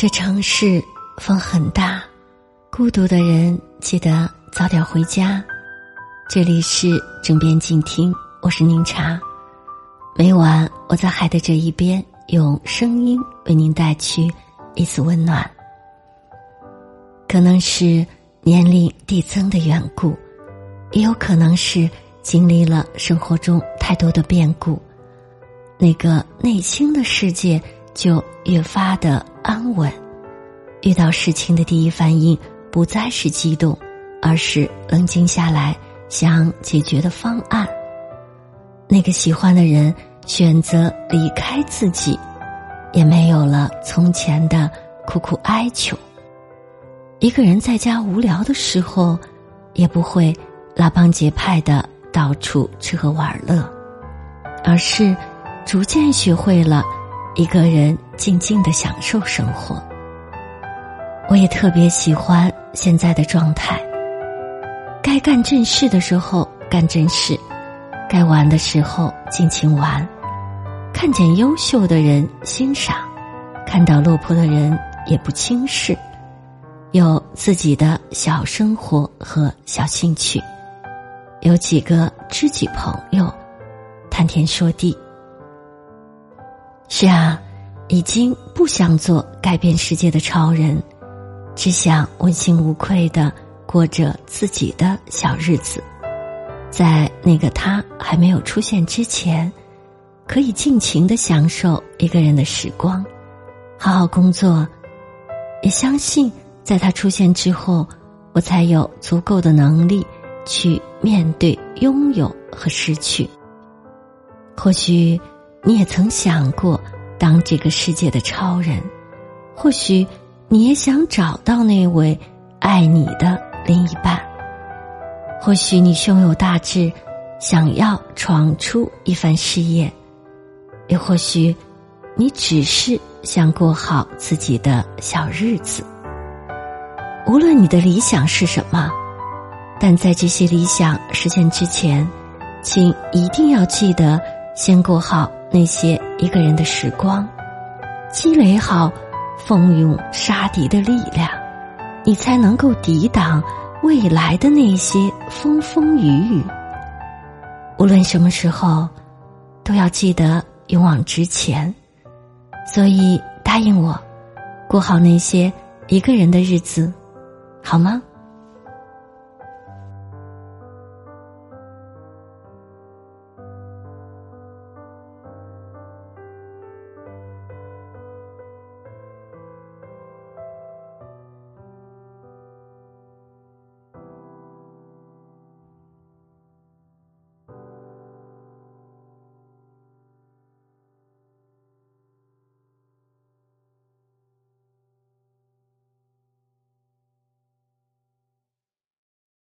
这城市风很大，孤独的人记得早点回家。这里是枕边静听，我是宁茶。每晚我在海的这一边，用声音为您带去一丝温暖。可能是年龄递增的缘故，也有可能是经历了生活中太多的变故，那个内心的世界就越发的。安稳，遇到事情的第一反应不再是激动，而是冷静下来想解决的方案。那个喜欢的人选择离开自己，也没有了从前的苦苦哀求。一个人在家无聊的时候，也不会拉帮结派的到处吃喝玩乐，而是逐渐学会了。一个人静静的享受生活，我也特别喜欢现在的状态。该干正事的时候干正事，该玩的时候尽情玩。看见优秀的人欣赏，看到落魄的人也不轻视。有自己的小生活和小兴趣，有几个知己朋友，谈天说地。是啊，已经不想做改变世界的超人，只想问心无愧的过着自己的小日子。在那个他还没有出现之前，可以尽情的享受一个人的时光，好好工作。也相信在他出现之后，我才有足够的能力去面对拥有和失去。或许。你也曾想过当这个世界的超人，或许你也想找到那位爱你的另一半。或许你胸有大志，想要闯出一番事业，也或许你只是想过好自己的小日子。无论你的理想是什么，但在这些理想实现之前，请一定要记得先过好。那些一个人的时光，积累好奋勇杀敌的力量，你才能够抵挡未来的那些风风雨雨。无论什么时候，都要记得勇往直前。所以答应我，过好那些一个人的日子，好吗？